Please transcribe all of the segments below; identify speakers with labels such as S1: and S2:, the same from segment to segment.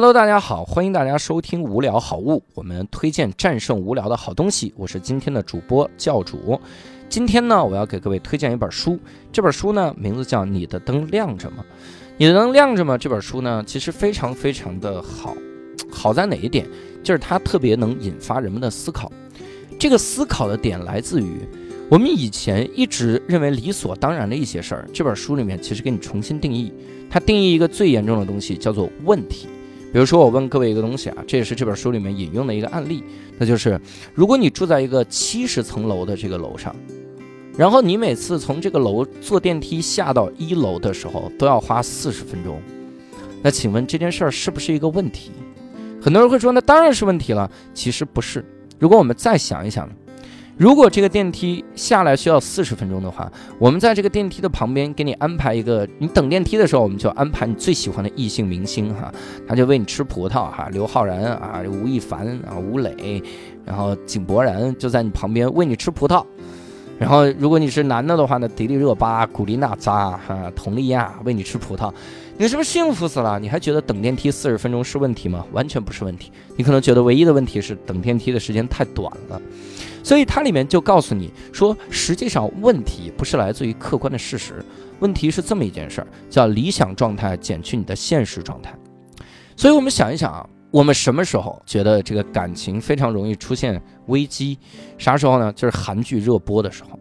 S1: Hello，大家好，欢迎大家收听无聊好物，我们推荐战胜无聊的好东西。我是今天的主播教主。今天呢，我要给各位推荐一本书，这本书呢名字叫《你的灯亮着吗？你的灯亮着吗？这本书呢其实非常非常的好，好在哪一点？就是它特别能引发人们的思考。这个思考的点来自于我们以前一直认为理所当然的一些事儿。这本书里面其实给你重新定义，它定义一个最严重的东西叫做问题。比如说，我问各位一个东西啊，这也是这本书里面引用的一个案例，那就是如果你住在一个七十层楼的这个楼上，然后你每次从这个楼坐电梯下到一楼的时候都要花四十分钟，那请问这件事儿是不是一个问题？很多人会说，那当然是问题了。其实不是。如果我们再想一想，如果这个电梯下来需要四十分钟的话，我们在这个电梯的旁边给你安排一个，你等电梯的时候，我们就安排你最喜欢的异性明星哈，他就喂你吃葡萄哈，刘昊然啊，吴亦凡啊，吴磊，然后井柏然就在你旁边喂你吃葡萄。然后，如果你是男的的话呢，迪丽热巴、古力娜扎、哈佟丽娅喂你吃葡萄，你是不是幸福死了？你还觉得等电梯四十分钟是问题吗？完全不是问题。你可能觉得唯一的问题是等电梯的时间太短了。所以它里面就告诉你说，实际上问题不是来自于客观的事实，问题是这么一件事儿，叫理想状态减去你的现实状态。所以我们想一想啊。我们什么时候觉得这个感情非常容易出现危机？啥时候呢？就是韩剧热播的时候。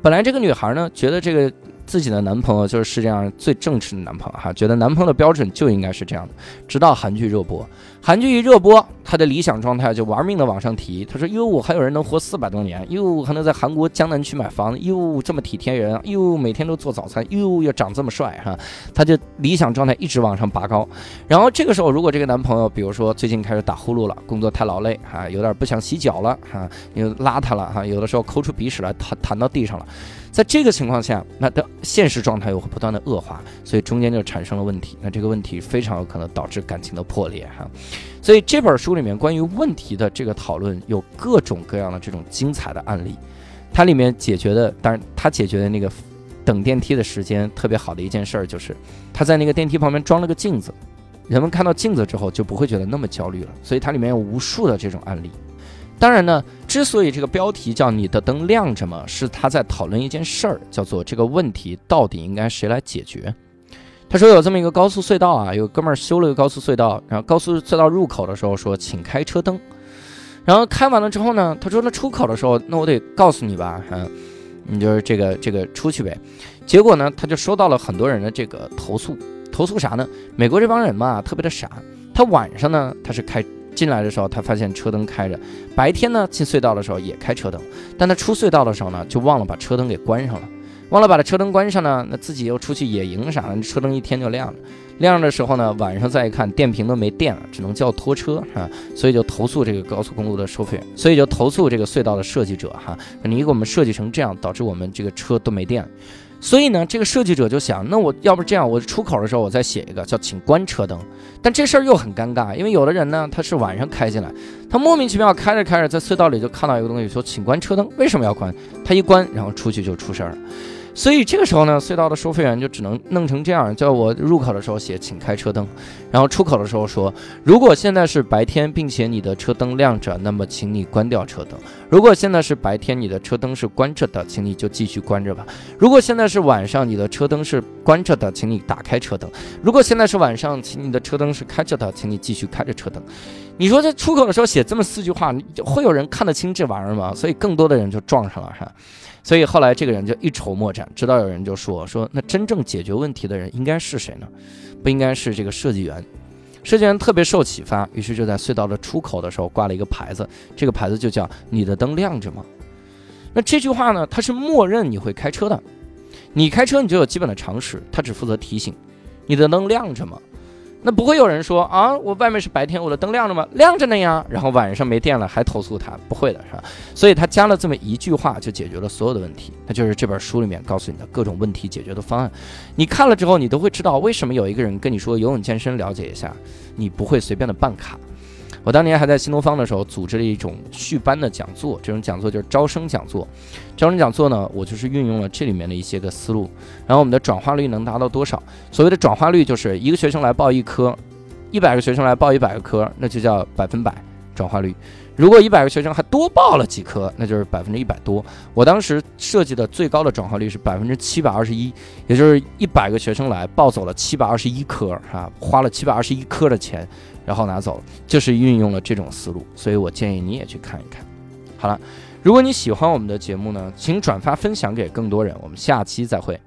S1: 本来这个女孩呢，觉得这个。自己的男朋友就是世界上最正直的男朋友哈，觉得男朋友的标准就应该是这样的。直到韩剧热播，韩剧一热播，他的理想状态就玩命的往上提。他说：“哟，还有人能活四百多年，哟，还能在韩国江南区买房，哟，这么体贴人，哟，每天都做早餐，哟，又长这么帅哈。”他就理想状态一直往上拔高。然后这个时候，如果这个男朋友，比如说最近开始打呼噜了，工作太劳累哈，有点不想洗脚了哈，又邋遢了哈，有的时候抠出鼻屎来弹弹到地上了。在这个情况下，那的现实状态又会不断的恶化，所以中间就产生了问题。那这个问题非常有可能导致感情的破裂哈。所以这本书里面关于问题的这个讨论有各种各样的这种精彩的案例。它里面解决的，当然它解决的那个等电梯的时间特别好的一件事儿，就是他在那个电梯旁边装了个镜子，人们看到镜子之后就不会觉得那么焦虑了。所以它里面有无数的这种案例。当然呢，之所以这个标题叫“你的灯亮着吗”，是他在讨论一件事儿，叫做这个问题到底应该谁来解决。他说有这么一个高速隧道啊，有哥们儿修了一个高速隧道，然后高速隧道入口的时候说请开车灯，然后开完了之后呢，他说那出口的时候，那我得告诉你吧，嗯，你就是这个这个出去呗。结果呢，他就收到了很多人的这个投诉，投诉啥呢？美国这帮人嘛，特别的傻，他晚上呢他是开。进来的时候，他发现车灯开着。白天呢，进隧道的时候也开车灯，但他出隧道的时候呢，就忘了把车灯给关上了。忘了把车灯关上呢，那自己又出去野营啥的，车灯一天就亮了。亮的时候呢，晚上再一看，电瓶都没电了，只能叫拖车啊。所以就投诉这个高速公路的收费员，所以就投诉这个隧道的设计者哈，你给我们设计成这样，导致我们这个车都没电。所以呢，这个设计者就想，那我要不这样，我出口的时候我再写一个叫“请关车灯”。但这事儿又很尴尬，因为有的人呢，他是晚上开进来，他莫名其妙开着开着，在隧道里就看到一个东西，说“请关车灯”，为什么要关？他一关，然后出去就出事儿了。所以这个时候呢，隧道的收费员就只能弄成这样，叫我入口的时候写“请开车灯”，然后出口的时候说：“如果现在是白天，并且你的车灯亮着，那么请你关掉车灯；如果现在是白天，你的车灯是关着的，请你就继续关着吧；如果现在是晚上，你的车灯是关着的，请你打开车灯；如果现在是晚上，请你的车灯是开着的，请你继续开着车灯。”你说这出口的时候写这么四句话，会有人看得清这玩意儿吗？所以更多的人就撞上了，哈。所以后来这个人就一筹莫展，直到有人就说说，那真正解决问题的人应该是谁呢？不应该是这个设计员。设计员特别受启发，于是就在隧道的出口的时候挂了一个牌子，这个牌子就叫“你的灯亮着吗？”那这句话呢，它是默认你会开车的，你开车你就有基本的常识，它只负责提醒，你的灯亮着吗？那不会有人说啊，我外面是白天，我的灯亮着吗？亮着呢呀。然后晚上没电了还投诉他，不会的是吧？所以他加了这么一句话，就解决了所有的问题。那就是这本书里面告诉你的各种问题解决的方案。你看了之后，你都会知道为什么有一个人跟你说游泳健身了解一下，你不会随便的办卡。我当年还在新东方的时候，组织了一种续班的讲座，这种讲座就是招生讲座。招生讲座呢，我就是运用了这里面的一些个思路，然后我们的转化率能达到多少？所谓的转化率就是一个学生来报一科，一百个学生来报一百个科，那就叫百分百转化率。如果一百个学生还多报了几科，那就是百分之一百多。我当时设计的最高的转化率是百分之七百二十一，也就是一百个学生来报走了七百二十一科啊，花了七百二十一科的钱，然后拿走了，就是运用了这种思路。所以我建议你也去看一看。好了，如果你喜欢我们的节目呢，请转发分享给更多人。我们下期再会。